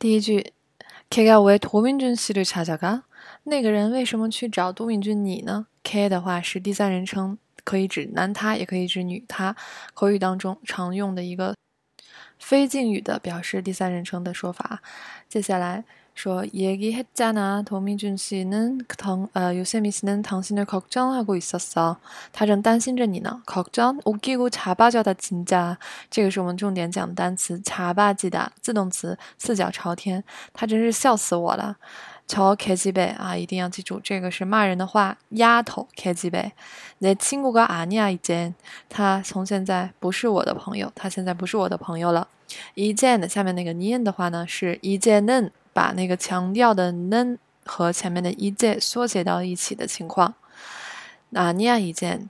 第一句，걔가왜도민준씨를찾아 가？ 那个人为什么去找都敏俊你呢？K 的话是第三人称，可以指男他，也可以指女他。口语当中常用的一个非敬语的表示第三人称的说法。接下来。 说얘기했잖아도민준씨는당어요세미씨는당신을걱정하고있었어他正担心着你呢。걱정웃기고자빠져다진 짜。 这个是我们重点讲的单词，자빠지다自动词，四脚朝天。他真是笑死我了。저개집애啊，一定要记住，这个是骂人的话。丫头개집애내친구가아니야이 젠。 他从现在不是我的朋友，他现在不是我的朋友了。이젠下面那个니的话呢，是이젠은 把那个强调的 n 和前面的一介缩写到一起的情况。那念一件